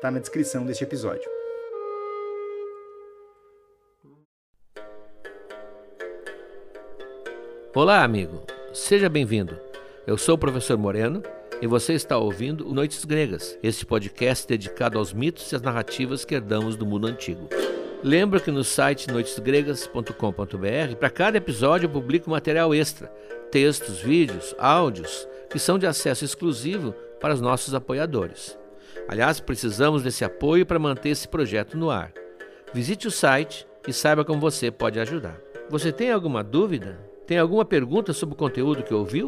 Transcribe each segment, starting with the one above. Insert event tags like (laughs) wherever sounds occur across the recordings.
está na descrição deste episódio. Olá, amigo. Seja bem-vindo. Eu sou o professor Moreno e você está ouvindo o Noites Gregas, este podcast dedicado aos mitos e às narrativas que herdamos do mundo antigo. Lembra que no site noitesgregas.com.br, para cada episódio eu publico material extra, textos, vídeos, áudios, que são de acesso exclusivo para os nossos apoiadores. Aliás, precisamos desse apoio para manter esse projeto no ar. Visite o site e saiba como você pode ajudar. Você tem alguma dúvida? Tem alguma pergunta sobre o conteúdo que ouviu?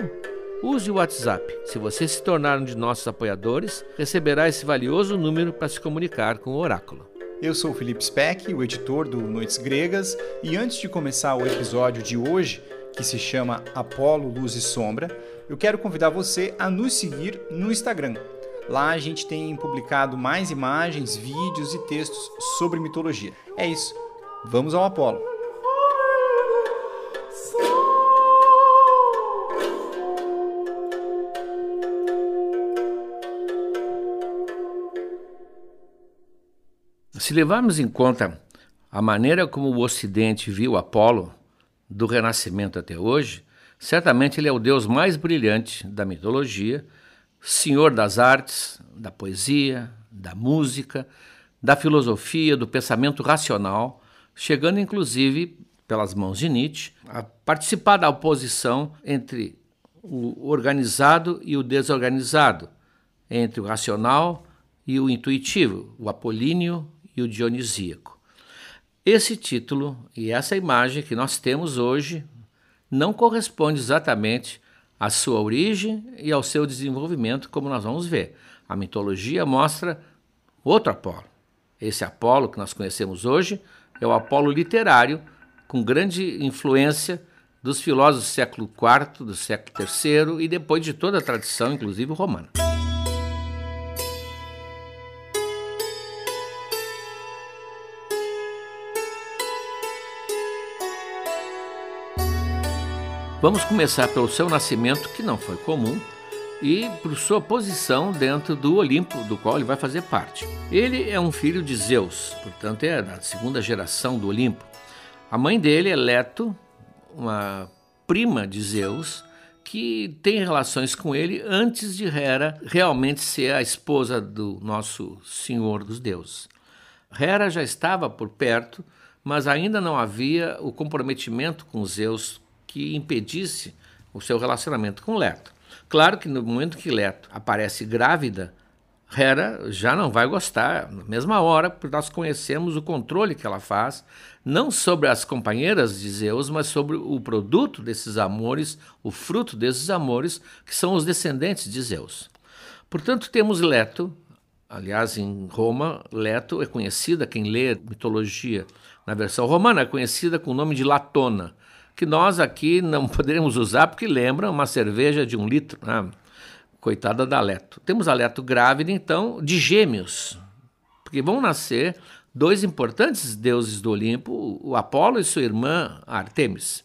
Use o WhatsApp. Se você se tornar um de nossos apoiadores, receberá esse valioso número para se comunicar com o oráculo. Eu sou o Felipe Speck, o editor do Noites Gregas, e antes de começar o episódio de hoje, que se chama Apolo Luz e Sombra, eu quero convidar você a nos seguir no Instagram. Lá a gente tem publicado mais imagens, vídeos e textos sobre mitologia. É isso. Vamos ao Apolo. Se levarmos em conta a maneira como o Ocidente viu Apolo, do Renascimento até hoje, certamente ele é o deus mais brilhante da mitologia senhor das artes, da poesia, da música, da filosofia, do pensamento racional, chegando inclusive, pelas mãos de Nietzsche, a participar da oposição entre o organizado e o desorganizado, entre o racional e o intuitivo, o apolíneo e o dionisíaco. Esse título e essa imagem que nós temos hoje não corresponde exatamente à sua origem e ao seu desenvolvimento, como nós vamos ver. A mitologia mostra outro Apolo. Esse Apolo que nós conhecemos hoje é o Apolo literário, com grande influência dos filósofos do século IV, do século III e depois de toda a tradição, inclusive romana. Vamos começar pelo seu nascimento, que não foi comum, e por sua posição dentro do Olimpo, do qual ele vai fazer parte. Ele é um filho de Zeus, portanto é da segunda geração do Olimpo. A mãe dele é Leto, uma prima de Zeus, que tem relações com ele antes de Hera realmente ser a esposa do nosso Senhor dos Deuses. Hera já estava por perto, mas ainda não havia o comprometimento com Zeus que impedisse o seu relacionamento com Leto. Claro que no momento que Leto aparece grávida, Hera já não vai gostar na mesma hora, porque nós conhecemos o controle que ela faz, não sobre as companheiras de Zeus, mas sobre o produto desses amores, o fruto desses amores, que são os descendentes de Zeus. Portanto, temos Leto, aliás, em Roma, Leto é conhecida, quem lê mitologia na versão romana, é conhecida com o nome de Latona, que nós aqui não poderemos usar porque lembra uma cerveja de um litro. Né? Coitada da Leto. Temos a Leto grávida, então, de gêmeos, porque vão nascer dois importantes deuses do Olimpo, o Apolo e sua irmã Artemis.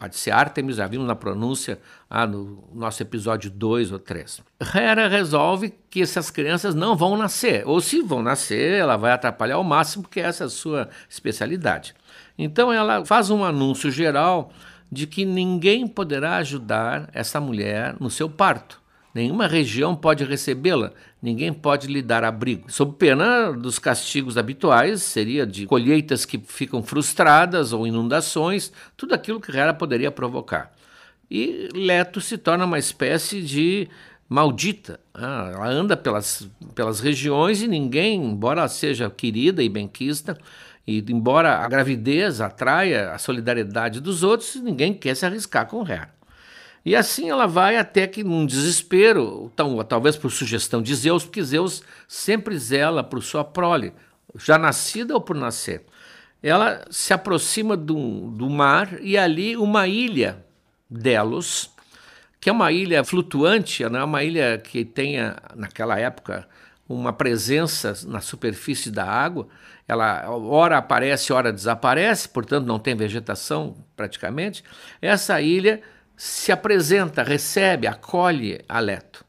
Pode ser Artemis, já vimos na pronúncia ah, no nosso episódio 2 ou 3. Hera resolve que essas crianças não vão nascer, ou se vão nascer, ela vai atrapalhar ao máximo, porque essa é a sua especialidade. Então ela faz um anúncio geral de que ninguém poderá ajudar essa mulher no seu parto. Nenhuma região pode recebê-la, ninguém pode lhe dar abrigo. Sob pena dos castigos habituais, seria de colheitas que ficam frustradas ou inundações, tudo aquilo que Hera poderia provocar. e Leto se torna uma espécie de maldita. Ah, ela anda pelas, pelas regiões e ninguém, embora seja querida e benquista, e embora a gravidez atraia a solidariedade dos outros, ninguém quer se arriscar com Hera. E assim ela vai até que, num desespero, então, talvez por sugestão de Zeus, porque Zeus sempre zela por sua prole, já nascida ou por nascer. Ela se aproxima do, do mar e ali uma ilha, Delos, que é uma ilha flutuante, não é uma ilha que tenha, naquela época, uma presença na superfície da água. Ela ora aparece, ora desaparece, portanto não tem vegetação praticamente. Essa ilha se apresenta, recebe, acolhe Aleto.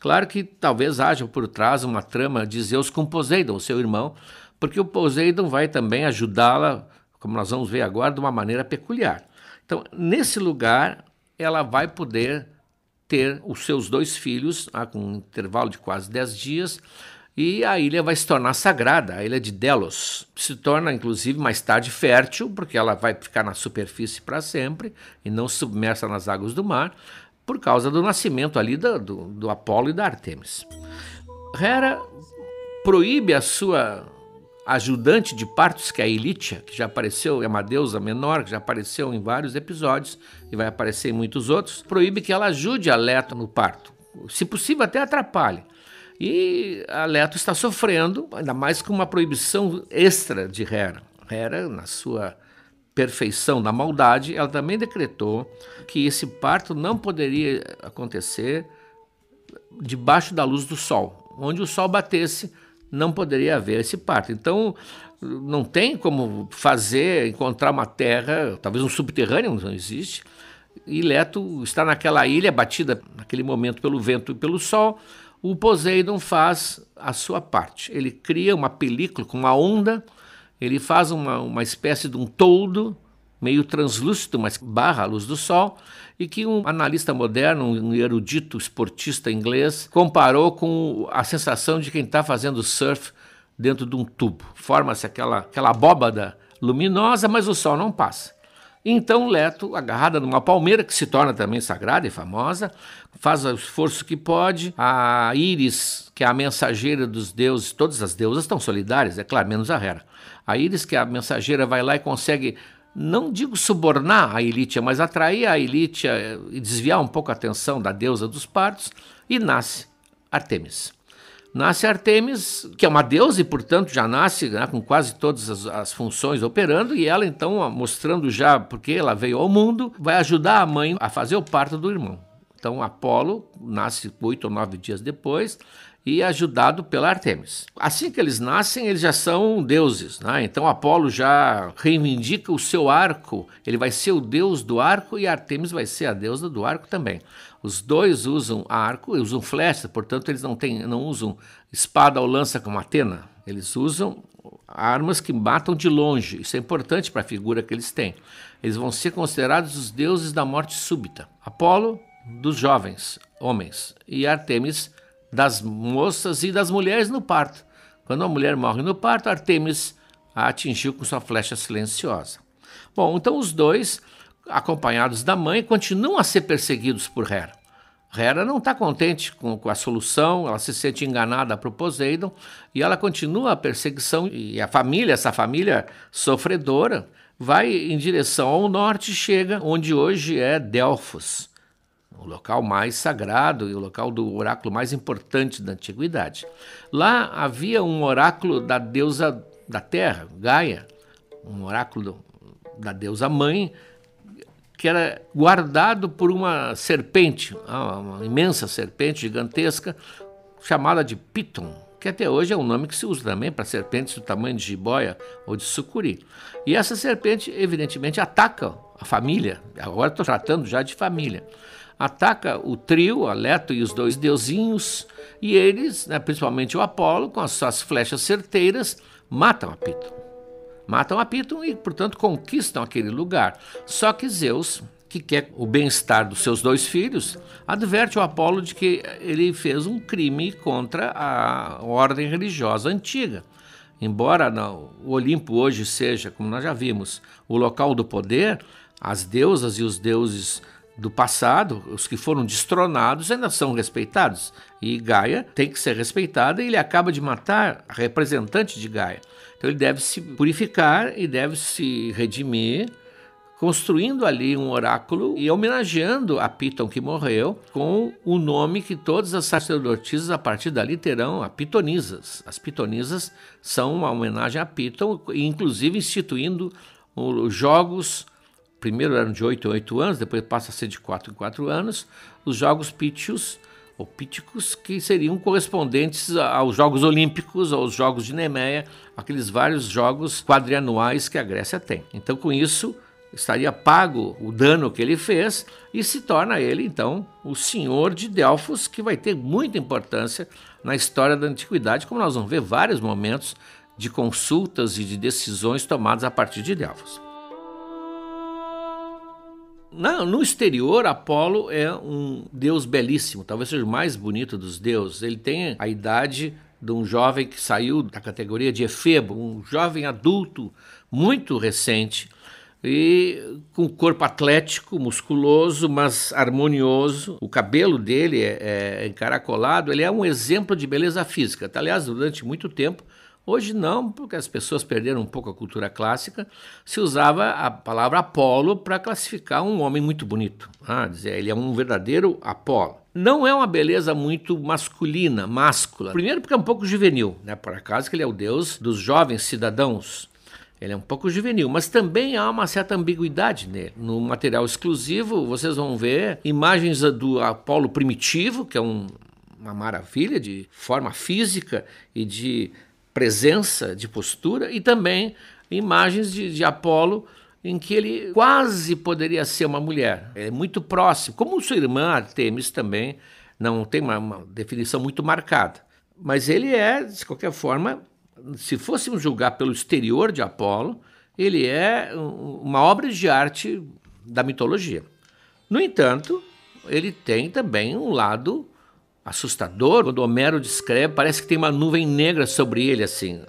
Claro que talvez haja por trás uma trama de Zeus com Poseidon, seu irmão, porque o Poseidon vai também ajudá-la, como nós vamos ver agora, de uma maneira peculiar. Então, nesse lugar, ela vai poder ter os seus dois filhos, ah, com um intervalo de quase 10 dias, e a ilha vai se tornar sagrada, a ilha de Delos. Se torna, inclusive, mais tarde fértil, porque ela vai ficar na superfície para sempre e não submersa nas águas do mar, por causa do nascimento ali do, do, do Apolo e da Artemis. Hera proíbe a sua ajudante de partos, que é a Elitia, que já apareceu, é uma deusa menor, que já apareceu em vários episódios e vai aparecer em muitos outros, proíbe que ela ajude a Leto no parto. Se possível, até atrapalhe. E a Leto está sofrendo, ainda mais com uma proibição extra de Hera. Hera, na sua perfeição da maldade, ela também decretou que esse parto não poderia acontecer debaixo da luz do sol. Onde o sol batesse, não poderia haver esse parto. Então, não tem como fazer, encontrar uma terra, talvez um subterrâneo não existe, e Leto está naquela ilha batida naquele momento pelo vento e pelo sol. O Poseidon faz a sua parte. Ele cria uma película com uma onda, ele faz uma, uma espécie de um toldo meio translúcido, mas barra a luz do sol, e que um analista moderno, um erudito esportista inglês, comparou com a sensação de quem está fazendo surf dentro de um tubo. Forma-se aquela, aquela abóbada luminosa, mas o sol não passa. Então Leto, agarrada numa palmeira, que se torna também sagrada e famosa, faz o esforço que pode. A Íris, que é a mensageira dos deuses, todas as deusas estão solidárias, é claro, menos a Hera. A Íris, que é a mensageira, vai lá e consegue não digo subornar a Ilítia, mas atrair a Ilítia e desviar um pouco a atenção da deusa dos partos, e nasce Artemis. Nasce Artemis, que é uma deusa e, portanto, já nasce né, com quase todas as, as, funções operando, e ela, então, mostrando já porque ela veio ao mundo, vai ajudar a mãe a fazer o parto do irmão. Então, Apolo nasce oito ou nove dias depois, e ajudado pela Artemis. Assim que eles nascem, eles já são deuses. Né? Então Apolo já reivindica o seu arco, ele vai ser o deus do arco e Artemis vai ser a deusa do arco também. Os dois usam arco, usam flecha, portanto eles não, têm, não usam espada ou lança como Atena, eles usam armas que matam de longe. Isso é importante para a figura que eles têm. Eles vão ser considerados os deuses da morte súbita. Apolo, dos jovens, homens, e Artemis, das moças e das mulheres no parto. Quando a mulher morre no parto, Artemis a atingiu com sua flecha silenciosa. Bom, então os dois, acompanhados da mãe, continuam a ser perseguidos por Hera. Hera não está contente com, com, a solução, ela se sente enganada por Poseidon e ela continua a perseguição. E a família, essa família sofredora, vai em direção ao norte e chega onde hoje é Delfos o local mais sagrado e o local do oráculo mais importante da antiguidade. Lá havia um oráculo da deusa da terra, Gaia, um oráculo da deusa mãe, que era guardado por uma serpente, ah, uma imensa serpente gigantesca, chamada de Piton, que até hoje é um nome que se usa também para serpentes do tamanho de jiboia ou de sucuri. E essa serpente, evidentemente, ataca a família. Agora estou tratando já de família ataca o trio, a Leto e os dois deusinhos, e eles, né, principalmente o Apolo, com as suas flechas certeiras, matam a Piton. Matam a Piton e, portanto, conquistam aquele lugar. Só que Zeus, que quer o bem-estar dos seus dois filhos, adverte o Apolo de que ele fez um crime contra a ordem religiosa antiga. Embora o Olimpo hoje seja, como nós já vimos, o local do poder, as deusas e os deuses do passado, os que foram destronados, ainda são respeitados. E Gaia tem que ser respeitada e ele acaba de matar a representante de Gaia. Então ele deve se purificar e deve se redimir, construindo ali um oráculo e homenageando a Piton que morreu com o nome que todas as sacerdotisas a partir dali terão, a Pitonisas. As Pitonisas são uma homenagem a Piton, inclusive instituindo os jogos primeiro eram de 8 em 8 anos, depois passa a ser de 4 em 4 anos, os Jogos Pítios, ou Píticos, que seriam correspondentes aos Jogos Olímpicos, aos Jogos de Nemeia, aqueles vários jogos quadrianuais que a Grécia tem. Então, com isso, estaria pago o dano que ele fez e se torna ele, então, o senhor de Delfos, que vai ter muita importância na história da antiguidade, como nós vamos ver vários momentos de consultas e de decisões tomadas a partir de Delfos. Na, no exterior, Apolo é um deus belíssimo, talvez seja o mais bonito dos deuses. Ele tem a idade de um jovem que saiu da categoria de Efebo, um jovem adulto muito recente e com corpo atlético, musculoso, mas harmonioso. O cabelo dele é, é encaracolado, ele é um exemplo de beleza física. Aliás, durante muito tempo Hoje não, porque as pessoas perderam um pouco a cultura clássica, se usava a palavra Apolo para classificar um homem muito bonito. Ah, dizer, ele é um verdadeiro Apolo. Não é uma beleza muito masculina, máscula. Primeiro porque é um pouco juvenil, né? Por acaso que ele é o deus dos jovens cidadãos. Ele é um pouco juvenil, mas também há uma certa ambiguidade nele. No material exclusivo, vocês vão ver imagens do Apolo primitivo, que é um, uma maravilha de forma física e de presença, de postura, e também imagens de, de Apolo em que ele quase poderia ser uma mulher. É muito próximo, como sua irmã Artemis também não tem uma, uma definição muito marcada. Mas ele é, de qualquer forma, se fôssemos julgar pelo exterior de Apolo, ele é uma obra de arte da mitologia. No entanto, ele tem também um lado assustador. Quando Homero descreve, parece que tem uma nuvem negra sobre ele, assim.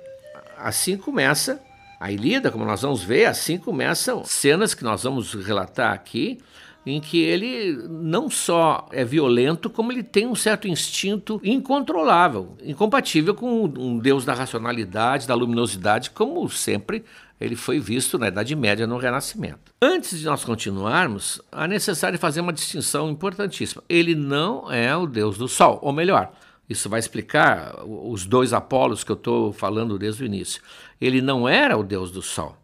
Assim começa a Ilíada, como nós vamos ver, assim começam cenas que nós vamos relatar aqui, em que ele não só é violento, como ele tem um certo instinto incontrolável, incompatível com um deus da racionalidade, da luminosidade, como sempre ele foi visto na Idade Média no Renascimento. Antes de nós continuarmos, é necessário fazer uma distinção importantíssima. Ele não é o deus do Sol, ou melhor, isso vai explicar os dois Apolos que eu estou falando desde o início. Ele não era o deus do Sol.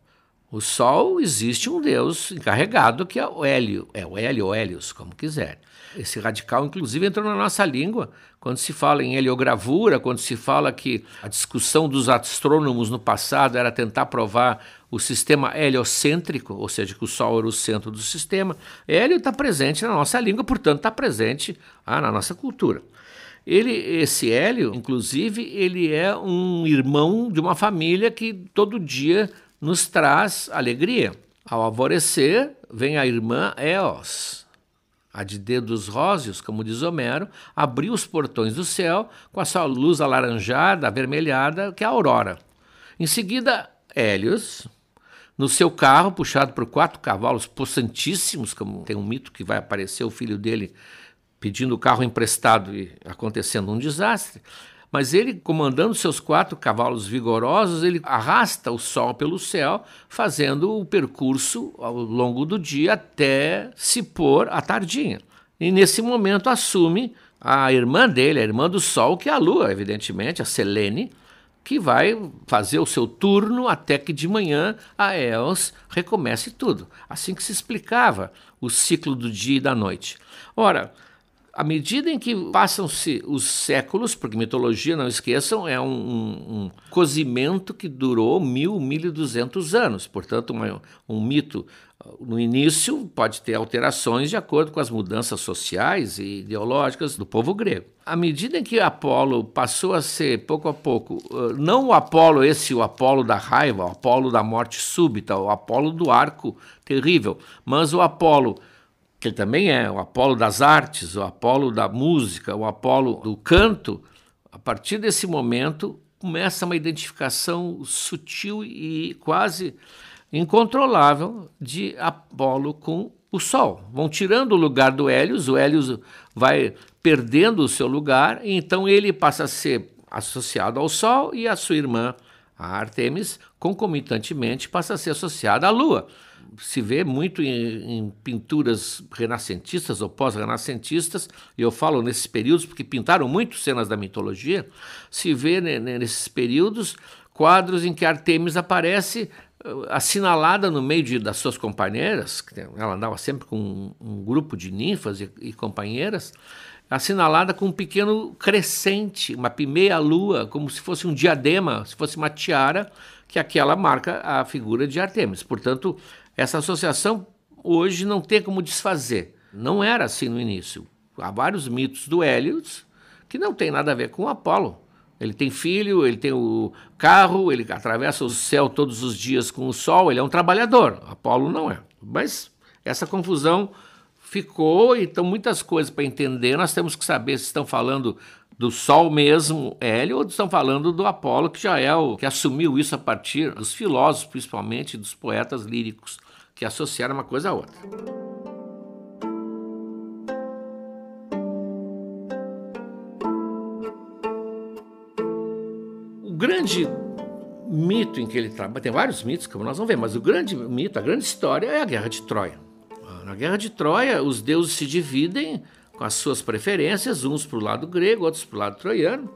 O Sol existe um deus encarregado que é o Hélio, é o Hélio Hélios, como quiser. Esse radical, inclusive, entrou na nossa língua quando se fala em heliogravura, quando se fala que a discussão dos astrônomos no passado era tentar provar o sistema heliocêntrico, ou seja, que o Sol era o centro do sistema. Hélio está presente na nossa língua, portanto, está presente ah, na nossa cultura. Ele, esse Hélio, inclusive, ele é um irmão de uma família que todo dia nos traz alegria. Ao alvorecer, vem a irmã Eos, a de dedos róseos, como diz Homero, abriu os portões do céu com a sua luz alaranjada, avermelhada, que é a aurora. Em seguida, Hélios, no seu carro, puxado por quatro cavalos possantíssimos, como tem um mito que vai aparecer o filho dele pedindo o carro emprestado e acontecendo um desastre, mas ele, comandando seus quatro cavalos vigorosos, ele arrasta o sol pelo céu, fazendo o percurso ao longo do dia até se pôr à tardinha. E nesse momento assume a irmã dele, a irmã do sol, que é a lua, evidentemente, a Selene, que vai fazer o seu turno até que de manhã a Eos recomece tudo. Assim que se explicava o ciclo do dia e da noite. Ora, à medida em que passam-se os séculos, porque mitologia, não esqueçam, é um, um, um cozimento que durou mil, mil e duzentos anos. Portanto, uma, um mito no início pode ter alterações de acordo com as mudanças sociais e ideológicas do povo grego. À medida em que Apolo passou a ser, pouco a pouco, não o Apolo, esse o Apolo da raiva, o Apolo da morte súbita, o Apolo do arco terrível, mas o Apolo que ele também é o Apolo das artes, o Apolo da música, o Apolo do canto, a partir desse momento começa uma identificação sutil e quase incontrolável de Apolo com o Sol. Vão tirando o lugar do Hélios, o Hélios vai perdendo o seu lugar, e então ele passa a ser associado ao Sol e a sua irmã, a Artemis, concomitantemente passa a ser associada à Lua. Se vê muito em, em pinturas renascentistas ou pós-renascentistas, e eu falo nesses períodos porque pintaram muito cenas da mitologia, se vê nesses períodos quadros em que Artemis aparece assinalada no meio de, das suas companheiras, ela andava sempre com um, um grupo de ninfas e, e, companheiras, assinalada com um pequeno crescente, uma meia lua, como se fosse um diadema, se fosse uma tiara, que aquela marca a figura de Artemis. Portanto, essa associação hoje não tem como desfazer. Não era assim no início. Há vários mitos do Hélios que não tem nada a ver com Apolo. Ele tem filho, ele tem o carro, ele atravessa o céu todos os dias com o sol, ele é um trabalhador. Apolo não é. Mas essa confusão ficou, então muitas coisas para entender, nós temos que saber se estão falando do Sol mesmo, Hélio, ou estão falando do Apolo, que já é o que assumiu isso a partir dos filósofos, principalmente dos poetas líricos, que associaram uma coisa a outra. grande mito em que ele trabalha, tem vários mitos, como nós vamos ver, mas o grande mito, a grande história é a Guerra de Troia. Na Guerra de Troia, os deuses se dividem com as suas preferências, uns para o lado grego, outros para o lado troiano,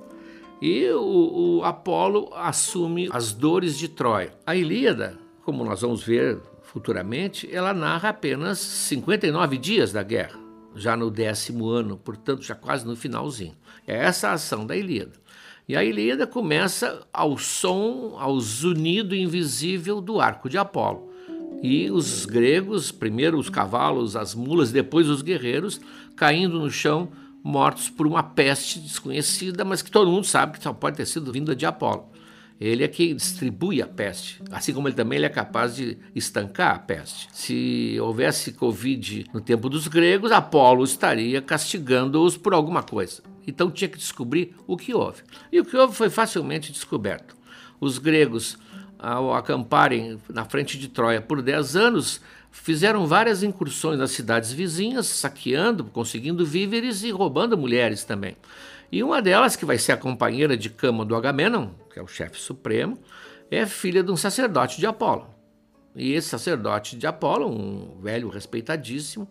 e o, o Apolo assume as dores de Troia. A Ilíada, como nós vamos ver futuramente, ela narra apenas 59 dias da guerra, já no décimo ano, portanto, já quase no finalzinho. É essa a ação da Ilíada. E a Ilíada começa ao som, ao zunido invisível do arco de Apolo. E os gregos, primeiro os cavalos, as mulas, depois os guerreiros, caindo no chão, mortos por uma peste desconhecida, mas que todo mundo sabe que só pode ter sido vinda de Apolo. Ele é que distribui a peste, assim como ele também ele é capaz de estancar a peste. Se houvesse Covid no tempo dos gregos, Apolo estaria castigando-os por alguma coisa. Então tinha que descobrir o que houve. E o que houve foi facilmente descoberto. Os gregos, ao acamparem na frente de Troia por 10 anos, fizeram várias incursões nas cidades vizinhas, saqueando, conseguindo víveres e roubando mulheres também. E uma delas, que vai ser a companheira de cama do Agamenon, que é o chefe supremo, é filha de um sacerdote de Apolo. E esse sacerdote de Apolo, um velho respeitadíssimo,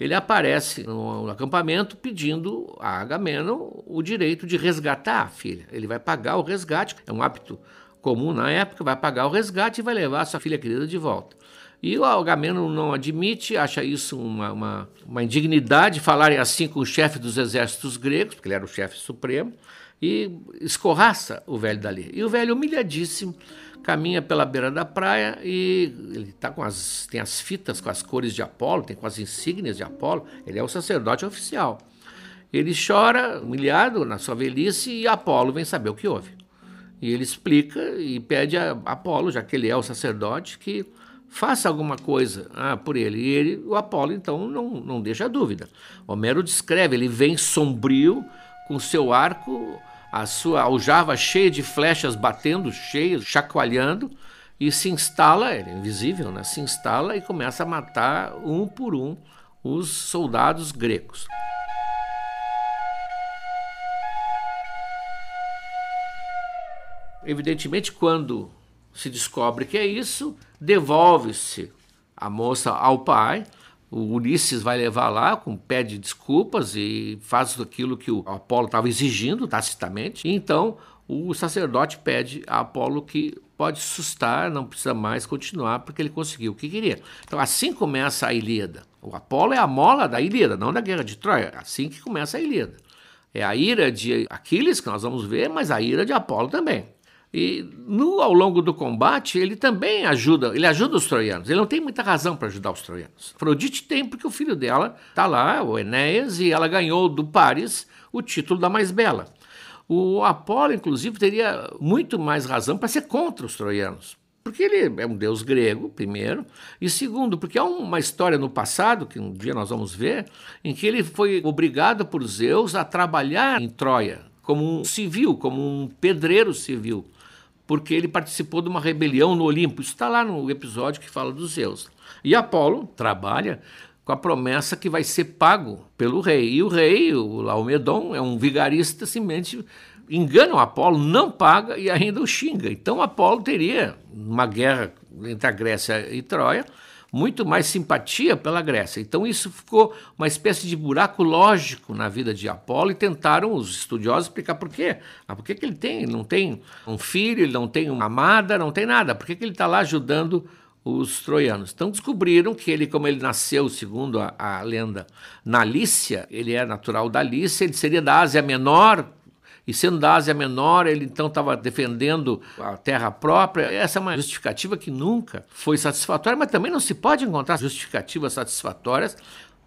ele aparece no acampamento pedindo a Agamenon o direito de resgatar a filha. Ele vai pagar o resgate, é um hábito comum na época, vai pagar o resgate e vai levar sua filha querida de volta. E o Agamenon não admite, acha isso uma, uma, uma indignidade falarem assim com o chefe dos exércitos gregos, porque ele era o chefe supremo, e escorraça o velho dali. E o velho, humilhadíssimo, caminha pela beira da praia e ele tá com as, tem as fitas com as cores de Apolo, tem com as insígnias de Apolo, ele é o sacerdote oficial. Ele chora, humilhado na sua velhice, e Apolo vem saber o que houve. E ele explica e pede a Apolo, já que ele é o sacerdote, que faça alguma coisa ah, por ele. E ele, o Apolo, então, não, não deixa dúvida. Homero descreve, ele vem sombrio, com seu arco a sua aljava cheia de flechas batendo, cheia, chacoalhando, e se instala, ele é invisível, né? se instala e começa a matar um por um os soldados gregos. Evidentemente, quando se descobre que é isso, devolve-se a moça ao pai, o Ulisses vai levar lá, com pede desculpas e faz aquilo que o Apolo estava exigindo tacitamente. Então o sacerdote pede a Apolo que pode sustar, não precisa mais continuar, porque ele conseguiu o que queria. Então assim começa a Ilíada. O Apolo é a mola da Ilíada, não da guerra de Troia. Assim que começa a Ilíada. É a ira de Aquiles, que nós vamos ver, mas a ira de Apolo também. E no, ao longo do combate, ele também ajuda, ele ajuda os troianos. Ele não tem muita razão para ajudar os troianos. Afrodite tem, porque o filho dela está lá, o Enéas, e ela ganhou do Paris o título da mais bela. O Apolo, inclusive, teria muito mais razão para ser contra os troianos. Porque ele é um deus grego, primeiro, e segundo, porque há uma história no passado, que um dia nós vamos ver, em que ele foi obrigado por Zeus a trabalhar em Troia, como um civil, como um pedreiro civil porque ele participou de uma rebelião no Olimpo. Isso está lá no episódio que fala dos Zeus. E Apolo trabalha com a promessa que vai ser pago pelo rei. E o rei, o Laomedon, é um vigarista, simplesmente engana o Apolo, não paga e ainda o xinga. Então Apolo teria, uma guerra entre a Grécia e Troia, muito mais simpatia pela Grécia. Então isso ficou uma espécie de buraco lógico na vida de Apolo e tentaram os estudiosos explicar por quê. Ah, por que, que ele tem? Não tem um filho, ele não tem uma amada, não tem nada. Por que, que ele está lá ajudando os troianos. Então descobriram que ele, como ele nasceu, segundo a, a lenda, na Lícia, ele é natural da Lícia, ele seria da Ásia Menor, e sendo da Ásia Menor, ele então estava defendendo a terra própria. Essa é uma justificativa que nunca foi satisfatória, mas também não se pode encontrar justificativas satisfatórias,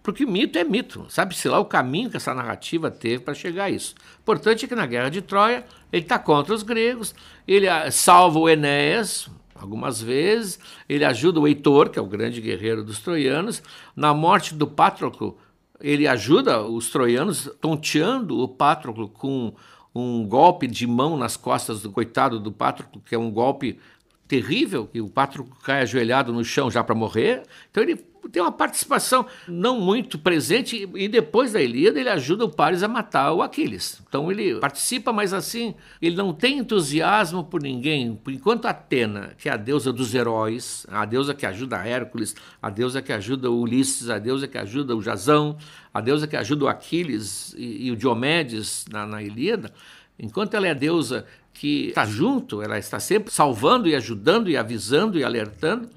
porque mito é mito. Sabe-se lá o caminho que essa narrativa teve para chegar a isso. Importante é que na Guerra de Troia, ele está contra os gregos, ele ah, salva o Enéas, algumas vezes. Ele ajuda o Heitor, que é o grande guerreiro dos troianos. Na morte do Patroclo, ele ajuda os troianos, tonteando o Patroclo com um golpe de mão nas costas do coitado do Patroclo, que é um golpe terrível, e o Patroclo cai ajoelhado no chão já para morrer. Então ele tem uma participação não muito presente e depois da Ilíada ele ajuda o Paris a matar o Aquiles. Então ele participa, mas assim, ele não tem entusiasmo por ninguém. Enquanto Atena, que é a deusa dos heróis, a deusa que ajuda Hércules, a deusa que ajuda Ulisses, a deusa que ajuda o Jasão, a deusa que ajuda o Aquiles e, e o Diomedes na, na Ilíada, enquanto ela é a deusa que está junto, ela está sempre salvando e ajudando e avisando e alertando,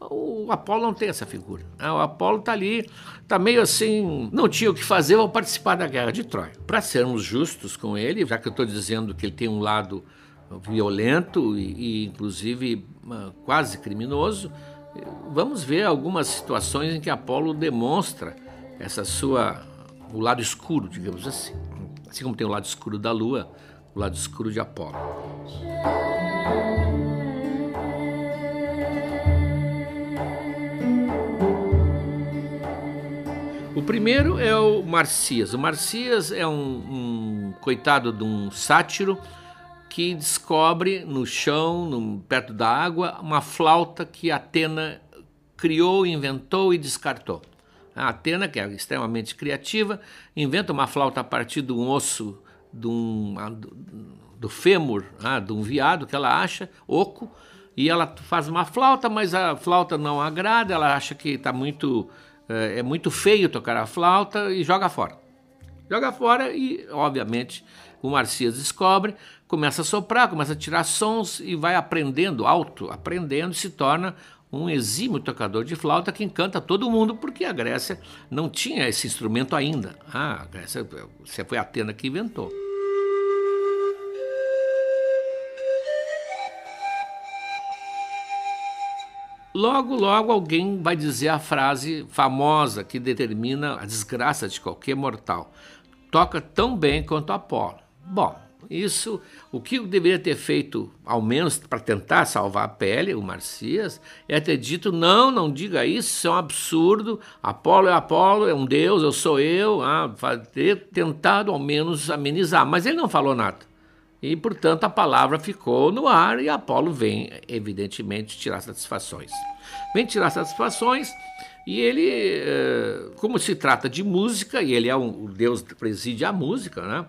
o Apolo não tem essa figura. Né? O Apolo está ali, está meio assim, não tinha o que fazer, vou participar da guerra de Troia. Para sermos justos com ele, já que eu estou dizendo que ele tem um lado violento e, e inclusive quase criminoso, vamos ver algumas situações em que Apolo demonstra essa sua o lado escuro, digamos assim. Assim como tem o lado escuro da Lua, o lado escuro de Apolo. O primeiro é o Marcias. O Marcias é um, um coitado de um sátiro que descobre no chão, no, perto da água, uma flauta que Atena criou, inventou e descartou. A Atena, que é extremamente criativa, inventa uma flauta a partir de um osso de um, do fêmur, ah, de um viado que ela acha oco, e ela faz uma flauta, mas a flauta não agrada, ela acha que está muito é, é muito feio tocar a flauta e joga fora. Joga fora e, obviamente, o Marcias descobre, começa a soprar, começa a tirar sons e vai aprendendo, alto, aprendendo, se torna um exímio tocador de flauta que encanta todo mundo, porque a Grécia não tinha esse instrumento ainda. Ah, a Grécia, você foi a Atena que inventou. Logo, logo alguém vai dizer a frase famosa que determina a desgraça de qualquer mortal: toca tão bem quanto Apolo. Bom, isso, o que deveria ter feito, ao menos para tentar salvar a pele, o Marcias, é ter dito: não, não diga isso, isso é um absurdo. Apolo é Apolo, é um deus, eu sou eu. Ah, ter tentado ao menos amenizar, mas ele não falou nada. E, portanto, a palavra ficou no ar e Apolo vem, evidentemente, tirar satisfações. Vem tirar satisfações e ele, eh, como se trata de música, e ele é um, o Deus que preside a música, né?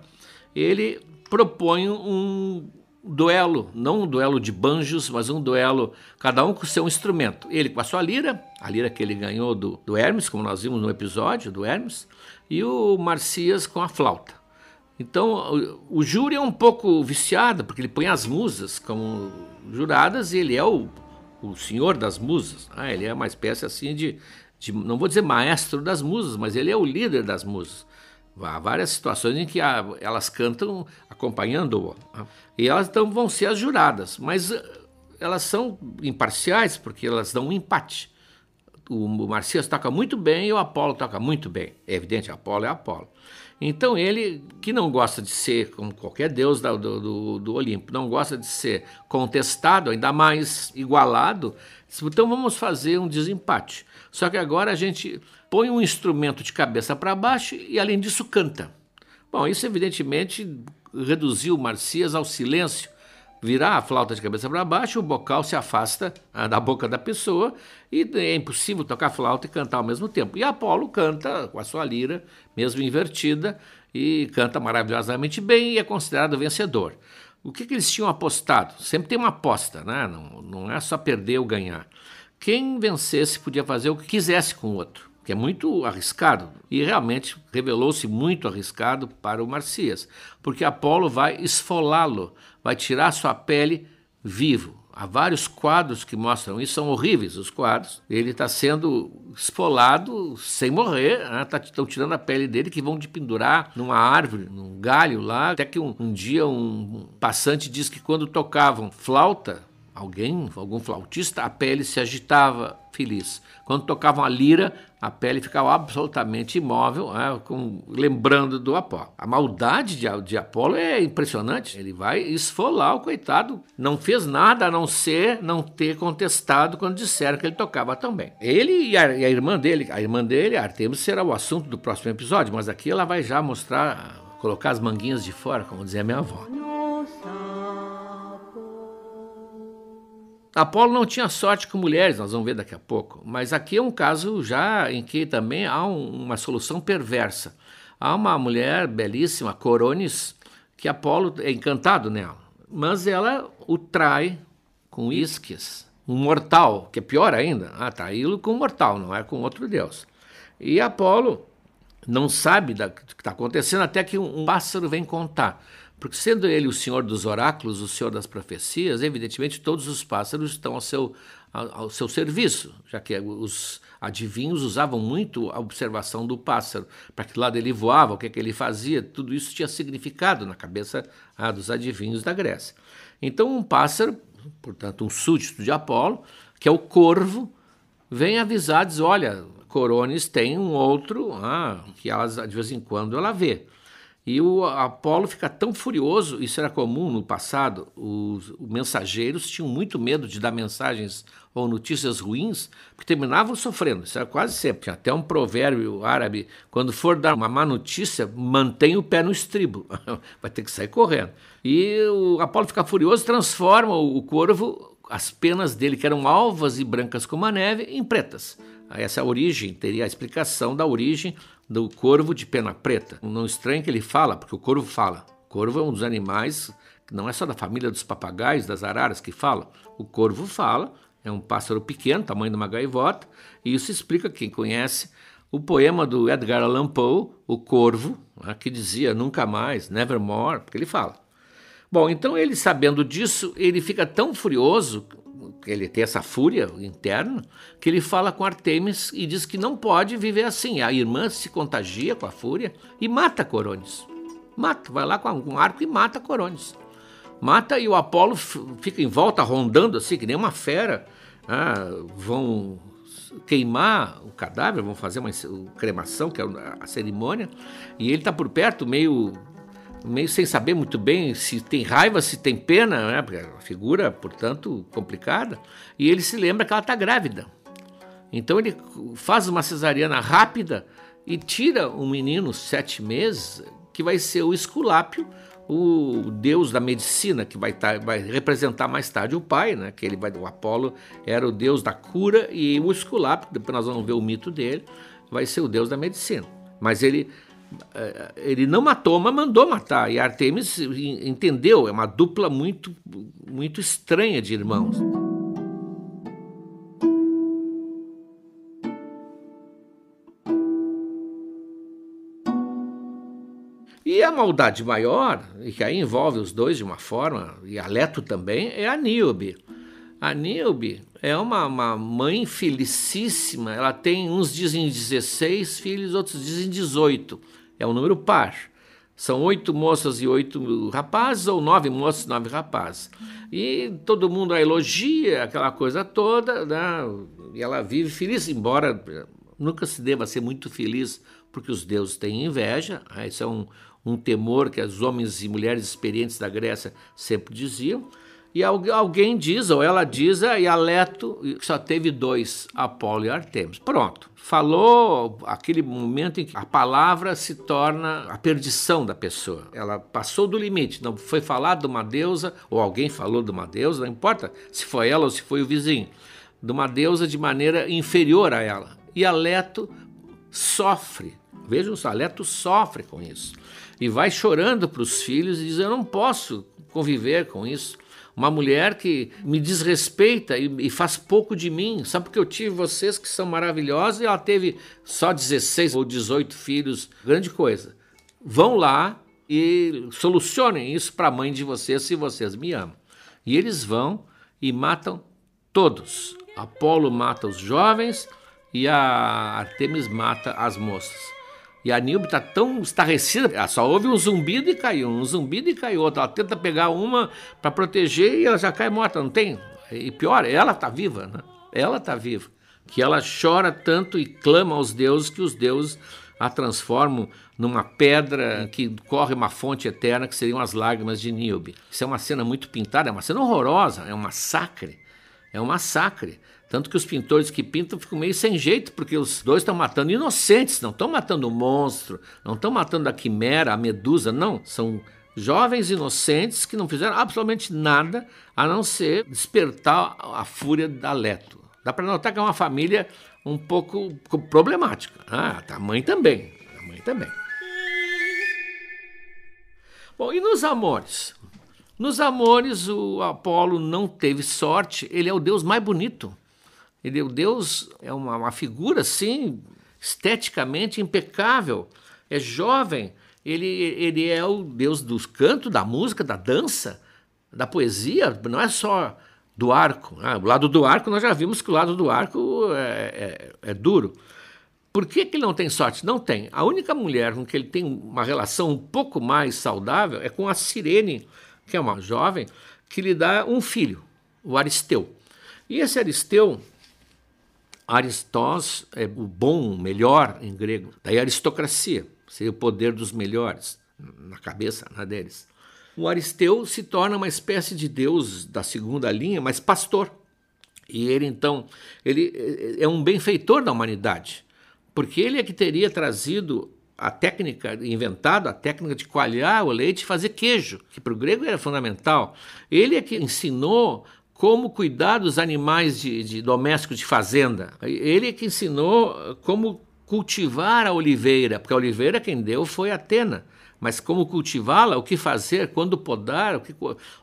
ele propõe um duelo, não um duelo de banjos, mas um duelo, cada um com seu instrumento. Ele com a sua lira, a lira que ele ganhou do, do Hermes, como nós vimos no episódio do Hermes, e o Marcias com a flauta. Então, o, júri é um pouco viciado, porque ele põe as musas como juradas e ele é o, o senhor das musas. Ah, ele é uma espécie assim de, de, não vou dizer maestro das musas, mas ele é o líder das musas. Há várias situações em que a, elas cantam acompanhando-o. Né? E elas então vão ser as juradas, mas eh, elas são imparciais porque elas dão um empate. O Marcias toca muito bem e o Apolo toca muito bem. É evidente, Apolo é Apolo. Então ele, que não gosta de ser, como qualquer deus do, do, do Olimpo, não gosta de ser contestado, ainda mais igualado, disse, então vamos fazer um desempate. Só que agora a gente põe um instrumento de cabeça para baixo e além disso canta. Bom, isso evidentemente reduziu Marcias ao silêncio, virar a flauta de cabeça para baixo, o bocal se afasta ah, da boca da pessoa e é impossível tocar flauta e cantar ao mesmo tempo. E Apolo canta com a sua lira, mesmo invertida, e canta maravilhosamente bem e é considerado vencedor. O que, que eles tinham apostado? Sempre tem uma aposta, né? não, não é só perder ou ganhar. Quem vencesse podia fazer o que quisesse com o outro, que é muito arriscado. E realmente revelou-se muito arriscado para o Marcias, porque Apolo vai esfolá-lo, vai tirar sua pele vivo. Há vários quadros que mostram isso, são horríveis os quadros. Ele está sendo esfolado sem morrer, estão né? Tá, tirando a pele dele que vão de pendurar numa árvore, num galho lá. Até que um, um dia um passante diz que quando tocavam flauta, alguém, algum flautista, a pele se agitava feliz. Quando tocavam a lira, a pele ficava absolutamente imóvel, né, com, lembrando do Apolo. A maldade de, de, Apolo é impressionante. Ele vai esfolar o coitado. Não fez nada a não ser não ter contestado quando disseram que ele tocava tão bem. Ele e a, e a irmã dele, a irmã dele, Artemis, será o assunto do próximo episódio, mas aqui ela vai já mostrar, colocar as manguinhas de fora, como dizia minha avó. Apolo não tinha sorte com mulheres, nós vamos ver daqui a pouco, mas aqui é um caso já em que também há um, uma solução perversa. Há uma mulher belíssima, Coronis, que Apolo é encantado nela, mas ela o trai com Isques, um mortal, que é pior ainda, ah, traí-lo com um mortal, não é com outro deus. E Apolo não sabe do que está acontecendo até que um, um pássaro vem contar. Porque sendo ele o senhor dos oráculos, o senhor das profecias, evidentemente todos os pássaros estão ao seu, ao, seu serviço, já que os adivinhos usavam muito a observação do pássaro, para que lado ele voava, o que, é que ele fazia, tudo isso tinha significado na cabeça ah, dos adivinhos da Grécia. Então um pássaro, portanto um súdito de Apolo, que é o corvo, vem avisar, diz, olha, Corones tem um outro ah, que ela, de vez em quando ela vê. E o Apolo fica tão furioso, isso era comum no passado, os, os, mensageiros tinham muito medo de dar mensagens ou notícias ruins, porque terminavam sofrendo, isso era quase sempre. Tinha até um provérbio árabe, quando for dar uma má notícia, mantenha o pé no estribo, (laughs) vai ter que sair correndo. E o Apolo fica furioso, transforma o corvo, as penas dele, que eram alvas e brancas como a neve, em pretas. Essa origem, teria a explicação da origem do corvo de pena preta. Não estranho que ele fala, porque o corvo fala. O corvo é um dos animais não é só da família dos papagaios, das araras que fala. O corvo fala, é um pássaro pequeno, tamanho de uma gaivota, e isso explica quem conhece o poema do Edgar Allan Poe, O Corvo, né, que dizia nunca mais, nevermore, porque ele fala. Bom, então ele sabendo disso, ele fica tão furioso ele tem essa fúria interna, que ele fala com Artemis e diz que não pode viver assim. A irmã se contagia com a fúria e mata Corones. Mata, vai lá com um arco e mata Corones. Mata e o Apolo fica em volta rondando assim, que nem uma fera. Ah, vão queimar o cadáver, vão fazer uma cremação, que é a cerimônia, e ele está por perto, meio meio sem saber muito bem se tem raiva, se tem pena, né? Porque a figura, portanto, complicada. E ele se lembra que ela está grávida. Então ele faz uma cesariana rápida e tira um menino sete meses, que vai ser o Esculápio, o deus da medicina, que vai, tá, vai representar mais tarde o pai, né? Que ele vai, o Apolo era o deus da cura e o Esculápio, depois nós vamos ver o mito dele, vai ser o deus da medicina. Mas ele é, ele não matou, mas mandou matar. E Artemis entendeu, é uma dupla muito, muito estranha de irmãos. E a maldade maior, e que aí envolve os dois de uma forma, e Aleto também, é a Níobe. A Níobe é uma, uma mãe felicíssima, ela tem, uns dizem 16 filhos, outros dizem 18 é um número par. São oito moças e oito rapazes, ou nove moças e nove rapazes. E todo mundo a elogia, aquela coisa toda, né? e ela vive feliz, embora nunca se deva ser muito feliz, porque os deuses têm inveja. Né? Isso é um, um temor que os homens e mulheres experientes da Grécia sempre diziam. E alguém diz, ou ela diz, e a Leto só teve dois, Apolo e Artemis. Pronto. Falou aquele momento em que a palavra se torna a perdição da pessoa. Ela passou do limite. Não foi falado de uma deusa, ou alguém falou de uma deusa, não importa se foi ela ou se foi o vizinho, de uma deusa de maneira inferior a ela. E a Leto sofre. Vejam só, a Leto sofre com isso. E vai chorando para os filhos e diz: Eu não posso conviver com isso uma mulher que me desrespeita e, e, faz pouco de mim, só porque eu tive vocês que são maravilhosos e ela teve só 16 ou 18 filhos, grande coisa. Vão lá e solucionem isso para a mãe de vocês se vocês me amam. E eles vão e matam todos. Apolo mata os jovens e a Artemis mata as moças. E a Nilbe está tão estarrecida, ela só ouve um zumbido e caiu, um zumbido e caiu outra. Ela tenta pegar uma para proteger e ela já cai morta, não tem? E pior, ela está viva, né? Ela está viva. Que ela chora tanto e clama aos deuses que os deuses a transformam numa pedra que corre uma fonte eterna, que seriam as lágrimas de Nilbe. Isso é uma cena muito pintada, é uma cena horrorosa, é um massacre. É um massacre. Tanto que os pintores que pintam ficam meio sem jeito, porque os dois estão matando inocentes, não estão matando o monstro, não estão matando a quimera, a medusa, não. São jovens inocentes que não fizeram absolutamente nada a não ser despertar a fúria da Leto. Dá para notar que é uma família um pouco problemática. Ah, a mãe também. A mãe também. Bom, e nos amores? Nos amores, o Apolo não teve sorte, ele é o deus mais bonito. Ele, o Deus é uma, uma figura assim, esteticamente impecável, é jovem, ele, ele é o Deus dos cantos, da música, da dança, da poesia, não é só do arco. Ah, o lado do arco, nós já vimos que o lado do arco é, é, é duro. Por que, que ele não tem sorte? Não tem. A única mulher com que ele tem uma relação um pouco mais saudável é com a Sirene, que é uma jovem, que lhe dá um filho, o Aristeu. E esse Aristeu Aristós é o bom, o melhor em grego. Daí aristocracia, seria o poder dos melhores, na cabeça na deles. O Aristeu se torna uma espécie de deus da segunda linha, mas pastor. E ele então, ele é, um benfeitor da humanidade, porque ele é que teria trazido a técnica, inventado a técnica de coalhar o leite e fazer queijo, que para o grego era fundamental. Ele é que ensinou como cuidar dos animais de, de domésticos de fazenda. Ele que ensinou como cultivar a oliveira, porque a oliveira quem deu foi Atena. Mas como cultivá-la, o que fazer, quando podar, o que,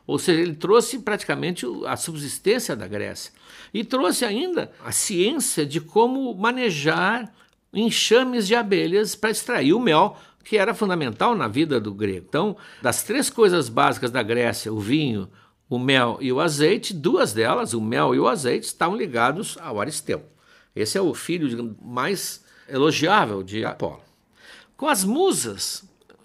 ou seja, ele trouxe praticamente a subsistência da Grécia. E trouxe ainda a ciência de como manejar enxames de abelhas para extrair o mel, que era fundamental na vida do grego. Então, das três coisas básicas da Grécia, o vinho, o mel e o azeite, duas delas, o mel e o azeite, estavam ligados ao Aristeu. Esse é o filho digamos, mais elogiável de Apolo. Com as musas,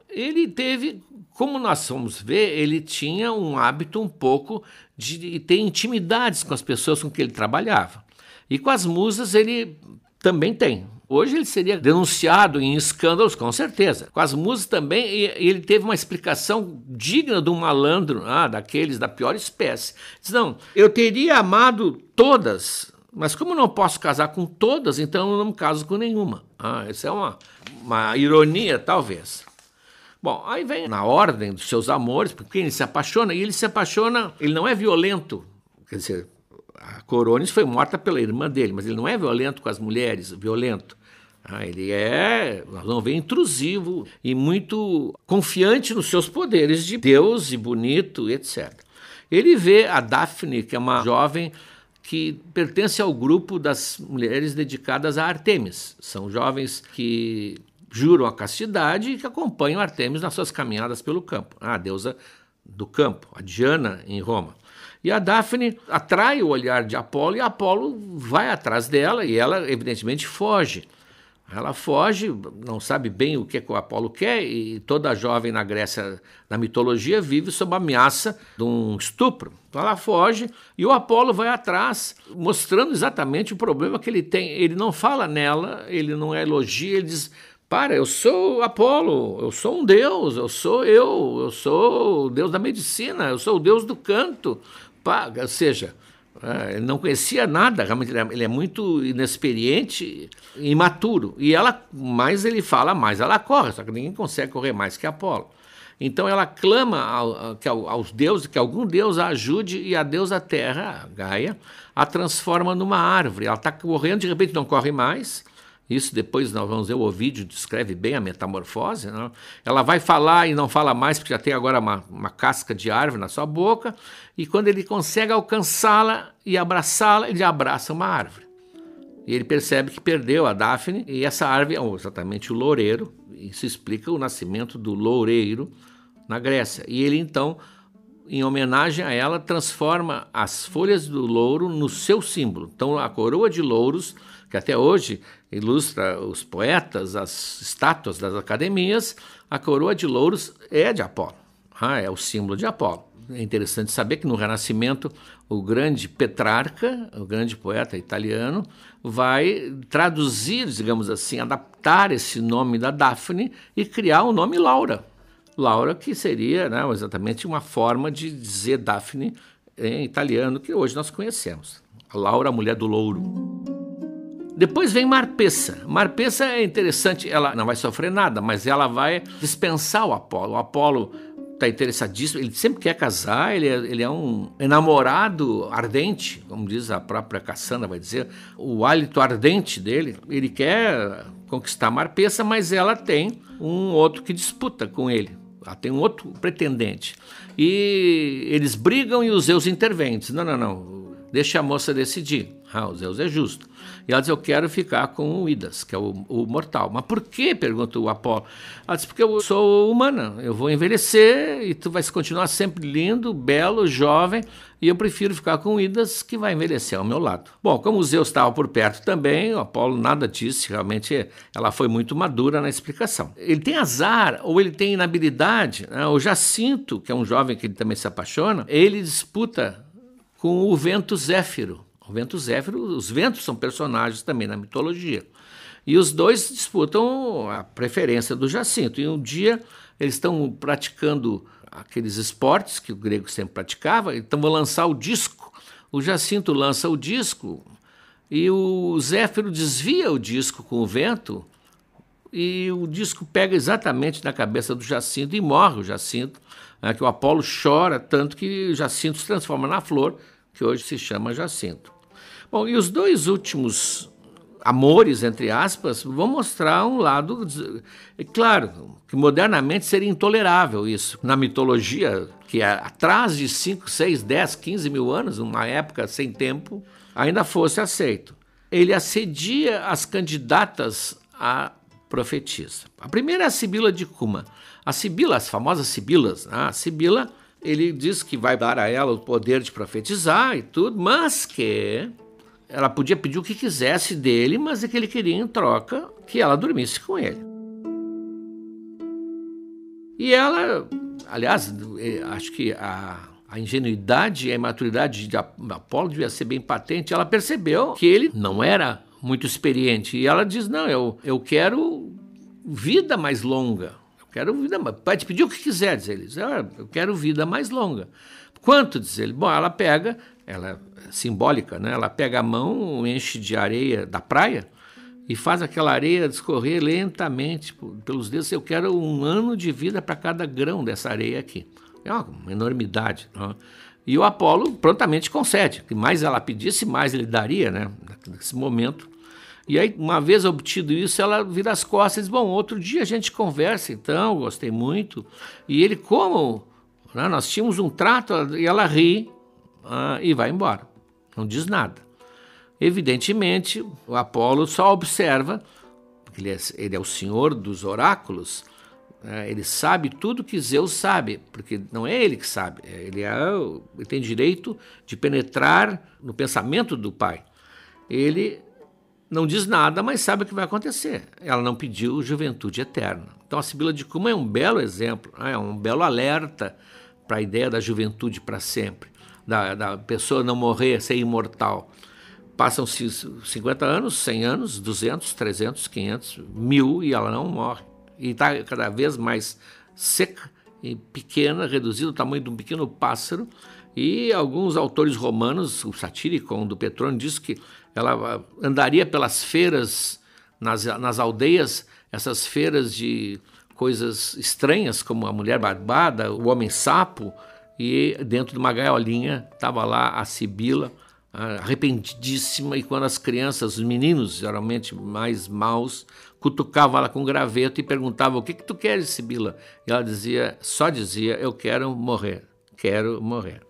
ele teve, como nós vamos ver, ele tinha um hábito um pouco de ter intimidades com as pessoas com que ele trabalhava. E com as musas ele também tem. Hoje ele seria denunciado em escândalos, com certeza. Com as músicas também, ele teve uma explicação digna de um malandro, ah, daqueles da pior espécie. Diz: não, eu teria amado todas, mas como não posso casar com todas, então eu não me caso com nenhuma. Ah, isso é uma, uma ironia, talvez. Bom, aí vem na ordem dos seus amores, porque ele se apaixona, e ele se apaixona, ele não é violento, quer dizer, a Coronis foi morta pela irmã dele, mas ele não é violento com as mulheres, violento. Ah, ele é, vamos ver, intrusivo e muito confiante nos seus poderes de Deus e bonito, etc. Ele vê a Daphne, que é uma jovem que pertence ao grupo das mulheres dedicadas a Artemis. São jovens que juram a castidade e que acompanham Artemis nas suas caminhadas pelo campo. Ah, a deusa do campo, a Diana em Roma. E a Daphne atrai o olhar de Apolo e Apolo vai atrás dela e ela, evidentemente, foge. Ela foge, não sabe bem o que, o Apolo quer, e toda jovem na Grécia, na mitologia, vive sob a ameaça de um estupro. Então ela foge e o Apolo vai atrás, mostrando exatamente o problema que ele tem. Ele não fala nela, ele não elogia, ele diz: Para, eu sou Apolo, eu sou um deus, eu sou eu, eu sou o deus da medicina, eu sou o deus do canto. Ou seja, é, ele não conhecia nada, realmente ele é muito inexperiente, imaturo. E ela, mais ele fala, mais ela corre, só que ninguém consegue correr mais que Apolo. Então ela clama ao, aos deuses que algum deus a ajude e a deusa Terra, a Gaia, a transforma numa árvore. Ela está correndo, de repente não corre mais. Isso depois nós vamos ver o Ovídio descreve bem a metamorfose. Né? Ela vai falar e não fala mais porque já tem agora uma, uma casca de árvore na sua boca. E quando ele consegue alcançá-la e abraçá-la, ele abraça uma árvore. E ele percebe que perdeu a Daphne e essa árvore é exatamente o loureiro. Isso explica o nascimento do loureiro na Grécia. E ele então, em homenagem a ela, transforma as folhas do louro no seu símbolo. Então a coroa de louros, que até hoje ilustra os poetas, as estátuas das academias, a coroa de louros é de Apolo. Ah, é o símbolo de Apolo. É interessante saber que no Renascimento o grande Petrarca, o grande poeta italiano, vai traduzir, digamos assim, adaptar esse nome da Daphne e criar o nome Laura. Laura, que seria né, exatamente uma forma de dizer Daphne em italiano, que hoje nós conhecemos. Laura, a mulher do louro. Depois vem Marpessa. Marpessa é interessante, ela não vai sofrer nada, mas ela vai dispensar o Apolo. O Apolo está interessadíssimo, ele sempre quer casar, ele é, ele é um enamorado ardente, como diz a própria Cassandra, vai dizer, o hálito ardente dele. Ele quer conquistar Marpessa, mas ela tem um outro que disputa com ele. Ela tem um outro pretendente. E eles brigam e os Zeus intervêm. Diz, não, não, não, deixa a moça decidir. Ah, o Zeus é justo. E ela diz: Eu quero ficar com o Idas, que é o, o mortal. Mas por que? pergunta o Apolo. Ela diz: Porque eu sou humana, eu vou envelhecer e tu vais continuar sempre lindo, belo, jovem, e eu prefiro ficar com Idas, que vai envelhecer ao meu lado. Bom, como o Zeus estava por perto também, o Apolo nada disse, realmente ela foi muito madura na explicação. Ele tem azar, ou ele tem inabilidade. Né? O Jacinto, que é um jovem que ele também se apaixona, ele disputa com o vento Zéfiro. O vento Zéfiro, os ventos são personagens também na mitologia. E os dois disputam a preferência do Jacinto. E um dia eles estão praticando aqueles esportes que o grego sempre praticava, então vão lançar o disco. O Jacinto lança o disco e o Zéfiro desvia o disco com o vento e o disco pega exatamente na cabeça do Jacinto e morre o Jacinto, né, que o Apolo chora tanto que o Jacinto se transforma na flor, que hoje se chama Jacinto. Bom, e os dois últimos amores, entre aspas, vão mostrar um lado. É claro que modernamente seria intolerável isso. Na mitologia, que é atrás de 5, 6, 10, 15 mil anos, uma época sem tempo, ainda fosse aceito. Ele assedia as candidatas a profetisa. A primeira é a Sibila de Cuma. A Sibila, as famosas Sibilas, né? a Sibila, ele diz que vai dar a ela o poder de profetizar e tudo, mas que ela podia pedir o que quisesse dele, mas é que ele queria em troca que ela dormisse com ele. E ela, aliás, eh, acho que a, a ingenuidade e a imaturidade de Apolo devia ser bem patente. Ela percebeu que ele não era muito experiente. E ela diz: Não, eu, eu quero vida mais longa. Eu quero vida mais. Pode pedir o que quiser, diz ele. Ah, eu quero vida mais longa. Quanto, diz ele? Bom, ela pega ela é simbólica, né? Ela pega a mão, enche de areia da praia e faz aquela areia escorrer lentamente pelos dedos. Eu quero um ano de vida para cada grão dessa areia aqui. É uma enormidade. Né? E o Apolo prontamente concede. Que mais ela pedisse, mais ele daria, né? Nesse momento. E aí, uma vez obtido isso, ela vira as costas e diz: Bom, outro dia a gente conversa, então, gostei muito. E ele, como né, nós tínhamos um trato, e ela ri, ah, e vai embora. Não diz nada. Evidentemente, o Apolo só observa, porque ele é, ele é o senhor dos oráculos, né, ele sabe tudo que Zeus sabe, porque não é ele que sabe, é, ele, é, ele tem direito de penetrar no pensamento do pai. Ele não diz nada, mas sabe o que vai acontecer. Ela não pediu juventude eterna. Então a Sibila de Cuma é um belo exemplo, né, é um belo alerta para a ideia da juventude para sempre da, da pessoa não morrer, ser imortal. Passam-se 50 anos, 100 anos, 200, 300, 500, mil e ela não morre. E está cada vez mais seca e pequena, reduzida ao tamanho de um pequeno pássaro, E alguns autores romanos, o Satíricon do Petrônio diz que ela andaria pelas feiras, nas, nas aldeias, essas feiras de coisas estranhas, como a mulher barbada, o homem sapo, e dentro de uma gaiolinha estava lá a Sibila, arrependidíssima, e quando as crianças, os meninos, geralmente mais maus, cutucavam ela com graveto e perguntavam: O que, que tu queres, Sibila? E ela dizia, só dizia: Eu quero morrer, quero morrer.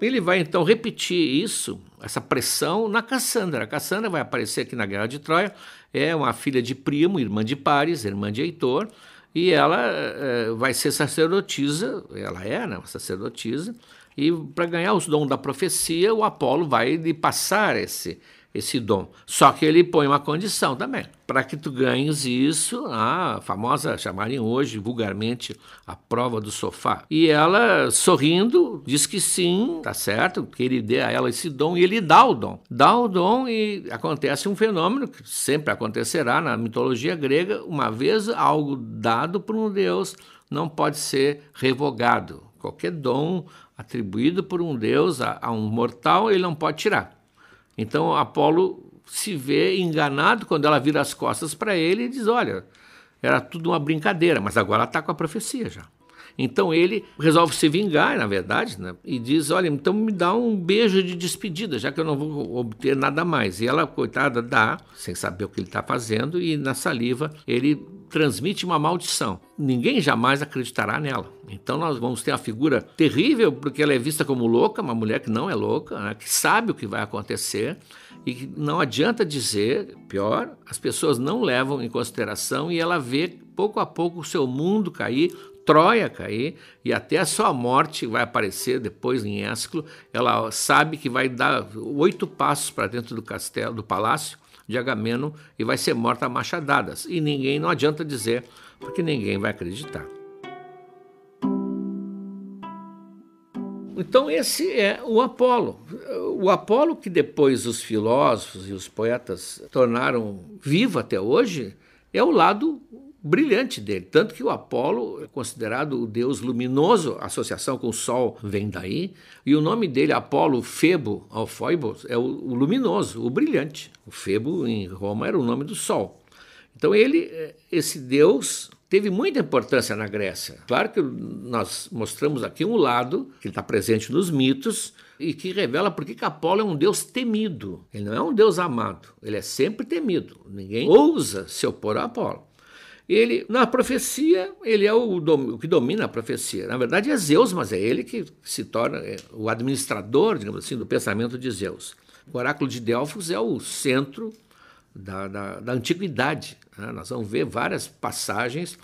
Ele vai então repetir isso, essa pressão, na Cassandra. A Cassandra vai aparecer aqui na Guerra de Troia, é uma filha de primo, irmã de Paris, irmã de Heitor, e ela é, vai ser sacerdotisa, ela é né, sacerdotisa, e para ganhar os dons da profecia, o Apolo vai lhe passar esse, esse dom. Só que ele põe uma condição também. Para que tu ganhes isso, a famosa, chamarem hoje vulgarmente, a prova do sofá. E ela, sorrindo, diz que sim, tá certo, que ele dê a ela esse dom, e ele dá o dom. Dá o dom e acontece um fenômeno que sempre acontecerá na mitologia grega, uma vez algo dado por um deus não pode ser revogado. Qualquer dom atribuído por um deus a, a um mortal, ele não pode tirar. Então Apolo se vê enganado quando ela vira as costas para ele e diz: Olha, era tudo uma brincadeira, mas agora está com a profecia já. Então ele resolve se vingar, na verdade, né? e diz: Olha, então me dá um beijo de despedida, já que eu não vou obter nada mais. E ela, coitada, dá, sem saber o que ele está fazendo, e na saliva ele transmite uma maldição. Ninguém jamais acreditará nela. Então nós vamos ter a figura terrível, porque ela é vista como louca, uma mulher que não é louca, né? que sabe o que vai acontecer. E não adianta dizer, pior, as pessoas não levam em consideração e ela vê pouco a pouco o seu mundo cair, Troia cair e até a sua morte vai aparecer depois em Ésquilo. Ela sabe que vai dar oito passos para dentro do castelo, do palácio de Agamemnon e vai ser morta a machadadas. E ninguém, não adianta dizer, porque ninguém vai acreditar. Então, esse é o Apolo. O Apolo que depois os filósofos e os poetas tornaram vivo até hoje é o lado brilhante dele. Tanto que o Apolo é considerado o deus luminoso, a associação com o Sol vem daí, e o nome dele, Apolo Febo, Alfoibos, é o, o luminoso, o brilhante. O Febo em Roma era o nome do Sol. Então ele, é, esse deus, teve muita importância na Grécia. Claro que nós mostramos aqui um lado que está presente nos mitos e que revela por que Apolo é um deus temido. Ele não é um deus amado, ele é sempre temido. Ninguém ousa se opor a Apolo. Ele, na profecia, ele é o, dom, o, que domina a profecia. Na verdade é Zeus, mas é ele que se torna é, o administrador, digamos assim, do pensamento de Zeus. O oráculo de Delfos é o centro da, da, da antiguidade. Né? Nós vamos ver várias passagens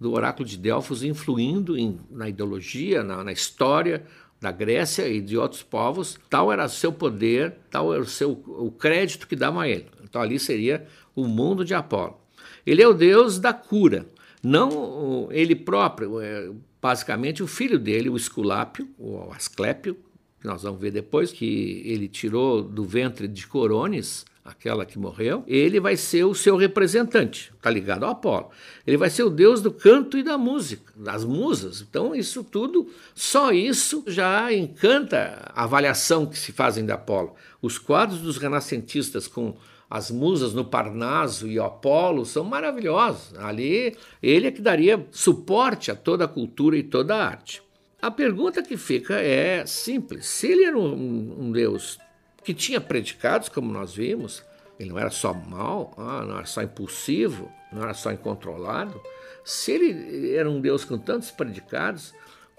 do oráculo de Delfos influindo em, na ideologia, na, na história da Grécia e de outros povos. Tal era o seu poder, tal era o, seu, o crédito que davam a ele. Então ali seria o mundo de Apolo. Ele é o Deus da cura, não ele próprio, é basicamente o filho dele, o Esculápio, o Asclépio, que nós vamos ver depois, que ele tirou do ventre de Corones, aquela que morreu, ele vai ser o seu representante, está ligado ao Apolo. Ele vai ser o deus do canto e da música, das musas. Então, isso tudo, só isso já encanta a avaliação que se fazem de Apolo. Os quadros dos renascentistas com as musas no Parnaso e Apolo são maravilhosos. Ali ele é que daria suporte a toda a cultura e toda a arte. A pergunta que fica é simples: se ele era um, um Deus que tinha predicados, como nós vimos, ele não era só mal, ah, não era só impulsivo, não era só incontrolado. Se ele era um Deus com tantos predicados,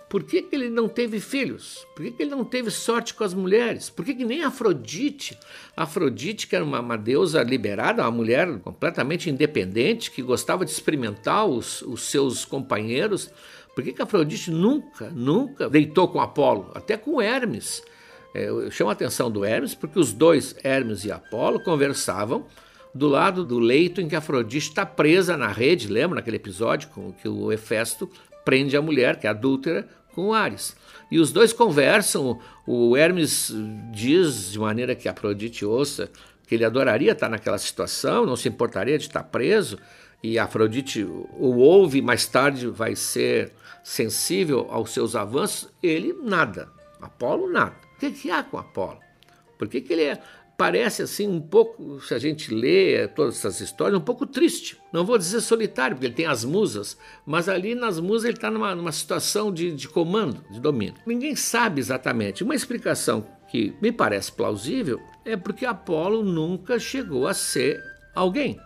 por que, que ele não teve filhos? Por que, que ele não teve sorte com as mulheres? Por que, que nem Afrodite? Afrodite, que era uma, uma, deusa liberada, uma mulher completamente independente, que gostava de experimentar os, os seus companheiros, por que, que Afrodite nunca, nunca deitou com Apolo? Até com Hermes. É, eu chamo a atenção do Hermes porque os dois, Hermes e Apolo, conversavam do lado do leito em que Afrodite está presa na rede, lembra naquele episódio com que o Hefesto prende a mulher, que é adúltera, com Ares. E os dois conversam. O Hermes diz, de maneira que Afrodite ouça, que ele adoraria estar naquela situação, não se importaria de estar preso. e Afrodite o ouve, mais tarde vai ser sensível aos seus avanços, ele nada. Apolo nada. O que, que há com Apolo? Por que, que ele é, parece assim um pouco, se a gente lê todas essas histórias, um pouco triste. Não vou dizer solitário, porque ele tem as musas, mas ali nas musas ele está numa, numa, situação de, de comando, de domínio. Ninguém sabe exatamente. Uma explicação que me parece plausível é porque Apolo nunca chegou a ser alguém.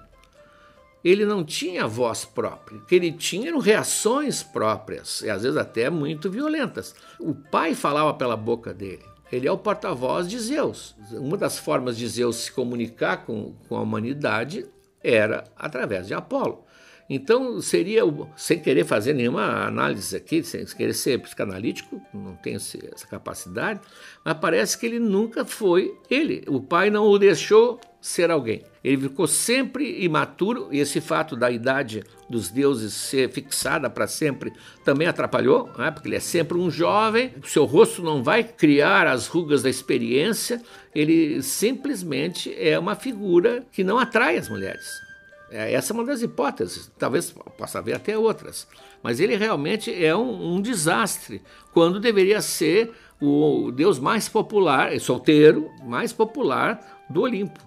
Ele não tinha voz própria. O que ele tinha eram reações próprias, e às vezes até muito violentas. O pai falava pela boca dele. Ele é o porta-voz de Zeus. Uma das formas de Zeus se comunicar com, com a humanidade era através de Apolo. Então, seria, sem querer fazer nenhuma análise aqui, sem querer ser psicanalítico, não tenho essa capacidade, mas parece que ele nunca foi ele. O pai não o deixou ser alguém. Ele ficou sempre imaturo, e esse fato da idade dos deuses ser fixada para sempre também atrapalhou, né? porque ele é sempre um jovem, seu rosto não vai criar as rugas da experiência, ele simplesmente é uma figura que não atrai as mulheres. É, essa é uma das hipóteses, talvez possa haver até outras. Mas ele realmente é um, um desastre, quando deveria ser o deus mais popular, solteiro, mais popular do Olimpo.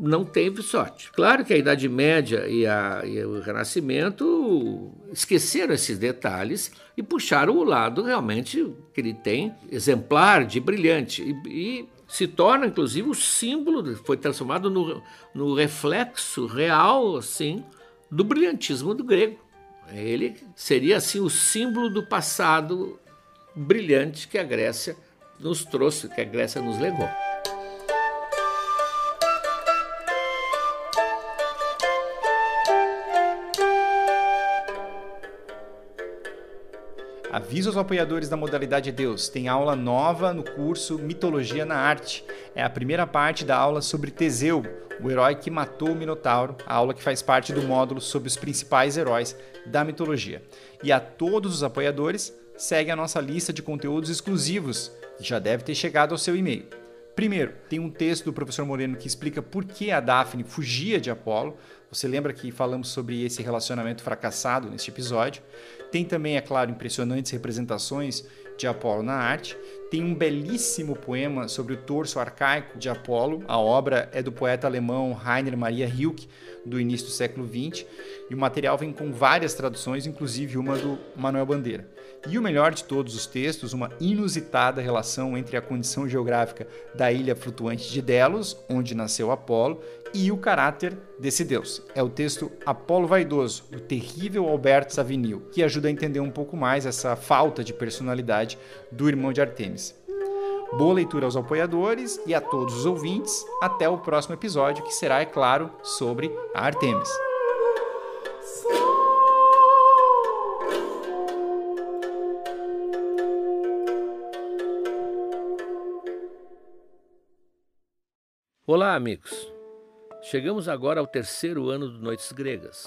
Não teve sorte. Claro que a Idade Média e, a, e o Renascimento esqueceram esses detalhes e puxaram o lado realmente que ele tem, exemplar de brilhante. E, e se torna, inclusive, o símbolo, foi transformado no, no reflexo real, assim, do brilhantismo do grego. Ele seria, assim, o símbolo do passado brilhante que a Grécia nos trouxe, que a Grécia nos legou. Aviso aos apoiadores da modalidade Deus: tem aula nova no curso Mitologia na Arte. É a primeira parte da aula sobre Teseu, o herói que matou o Minotauro, a aula que faz parte do módulo sobre os principais heróis da mitologia. E a todos os apoiadores, segue a nossa lista de conteúdos exclusivos, que já deve ter chegado ao seu e-mail. Primeiro, tem um texto do professor Moreno que explica por que a Daphne fugia de Apolo. Você lembra que falamos sobre esse relacionamento fracassado neste episódio? Tem também, é claro, impressionantes representações de Apolo na arte. Tem um belíssimo poema sobre o torso arcaico de Apolo. A obra é do poeta alemão Rainer Maria Rilke, do início do século XX. E o material vem com várias traduções, inclusive uma do Manuel Bandeira. E o melhor de todos os textos, uma inusitada relação entre a condição geográfica da ilha flutuante de Delos, onde nasceu Apolo, e o caráter desse deus. É o texto Apolo Vaidoso, do terrível Alberto Savinil, que ajuda a entender um pouco mais essa falta de personalidade do irmão de Artemis. Boa leitura aos apoiadores e a todos os ouvintes. Até o próximo episódio, que será, é claro, sobre a Artemis. Olá, amigos. Chegamos agora ao terceiro ano do Noites Gregas.